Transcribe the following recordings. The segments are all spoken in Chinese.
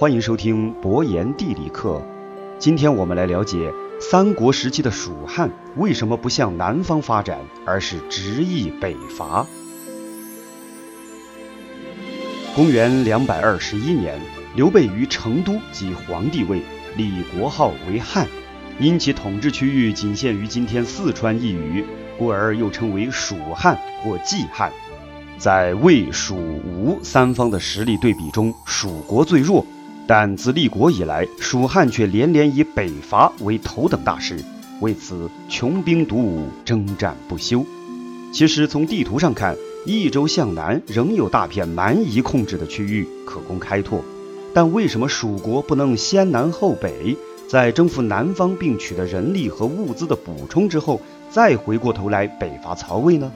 欢迎收听博言地理课。今天我们来了解三国时期的蜀汉为什么不向南方发展，而是直隶北伐。公元两百二十一年，刘备于成都即皇帝位，立国号为汉。因其统治区域仅限于今天四川一隅，故而又称为蜀汉或冀汉。在魏、蜀、吴三方的实力对比中，蜀国最弱。但自立国以来，蜀汉却连连以北伐为头等大事，为此穷兵黩武，征战不休。其实从地图上看，益州向南仍有大片蛮夷控制的区域可供开拓。但为什么蜀国不能先南后北，在征服南方并取得人力和物资的补充之后，再回过头来北伐曹魏呢？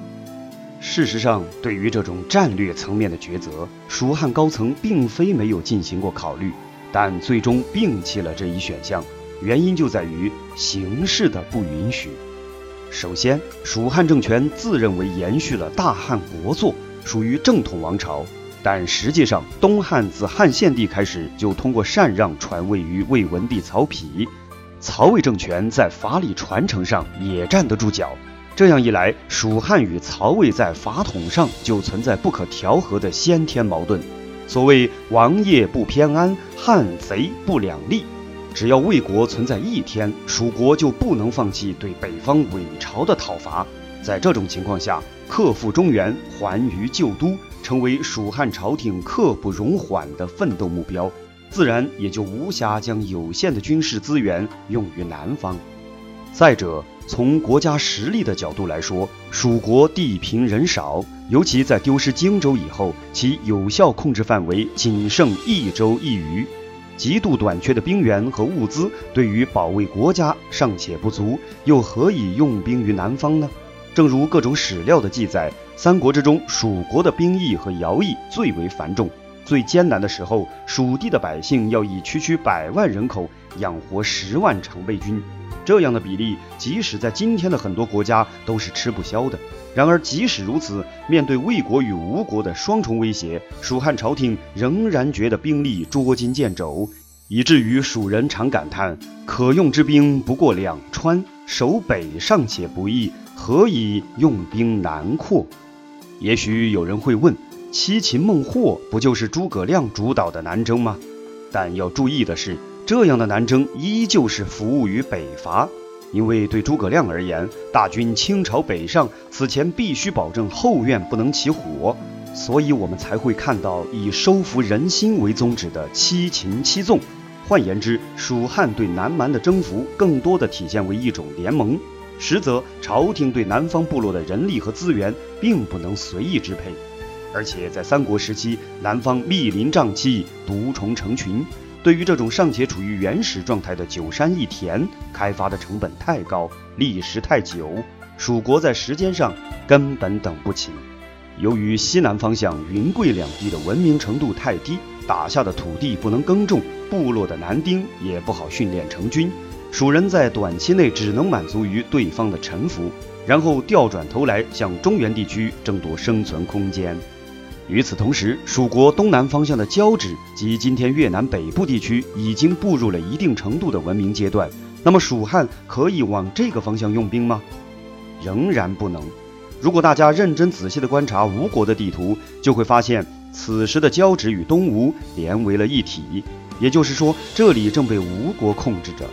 事实上，对于这种战略层面的抉择，蜀汉高层并非没有进行过考虑，但最终摒弃了这一选项。原因就在于形势的不允许。首先，蜀汉政权自认为延续了大汉国祚，属于正统王朝，但实际上，东汉自汉献帝开始就通过禅让传位于魏文帝曹丕，曹魏政权在法理传承上也站得住脚。这样一来，蜀汉与曹魏在法统上就存在不可调和的先天矛盾。所谓“王业不偏安，汉贼不两立”，只要魏国存在一天，蜀国就不能放弃对北方伪朝的讨伐。在这种情况下，克复中原，还于旧都，成为蜀汉朝廷刻不容缓的奋斗目标，自然也就无暇将有限的军事资源用于南方。再者，从国家实力的角度来说，蜀国地贫人少，尤其在丢失荆州以后，其有效控制范围仅剩益州一隅，极度短缺的兵源和物资，对于保卫国家尚且不足，又何以用兵于南方呢？正如各种史料的记载，三国之中，蜀国的兵役和徭役最为繁重，最艰难的时候，蜀地的百姓要以区区百万人口养活十万常备军。这样的比例，即使在今天的很多国家都是吃不消的。然而，即使如此，面对魏国与吴国的双重威胁，蜀汉朝廷仍然觉得兵力捉襟见肘，以至于蜀人常感叹：“可用之兵不过两川，守北尚且不易，何以用兵南扩？”也许有人会问：“七擒孟获不就是诸葛亮主导的南征吗？”但要注意的是。这样的南征依旧是服务于北伐，因为对诸葛亮而言，大军倾巢北上，此前必须保证后院不能起火，所以我们才会看到以收服人心为宗旨的七擒七纵。换言之，蜀汉对南蛮的征服更多的体现为一种联盟，实则朝廷对南方部落的人力和资源并不能随意支配，而且在三国时期，南方密林瘴气，毒虫成群。对于这种尚且处于原始状态的九山一田，开发的成本太高，历时太久，蜀国在时间上根本等不起。由于西南方向云贵两地的文明程度太低，打下的土地不能耕种，部落的男丁也不好训练成军，蜀人在短期内只能满足于对方的臣服，然后调转头来向中原地区争夺生存空间。与此同时，蜀国东南方向的交趾及今天越南北部地区已经步入了一定程度的文明阶段。那么，蜀汉可以往这个方向用兵吗？仍然不能。如果大家认真仔细地观察吴国的地图，就会发现，此时的交趾与东吴连为了一体，也就是说，这里正被吴国控制着。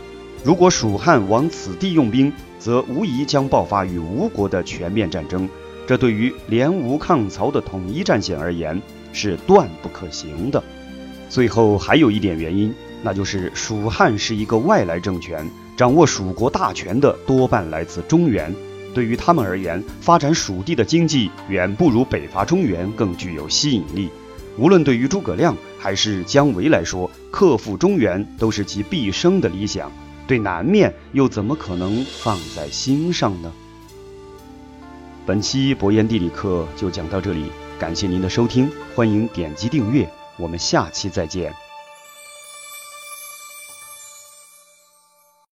如果蜀汉往此地用兵，则无疑将爆发与吴国的全面战争。这对于联吴抗曹的统一战线而言是断不可行的。最后还有一点原因，那就是蜀汉是一个外来政权，掌握蜀国大权的多半来自中原。对于他们而言，发展蜀地的经济远不如北伐中原更具有吸引力。无论对于诸葛亮还是姜维来说，克复中原都是其毕生的理想。对南面又怎么可能放在心上呢？本期博言地理课就讲到这里，感谢您的收听，欢迎点击订阅，我们下期再见。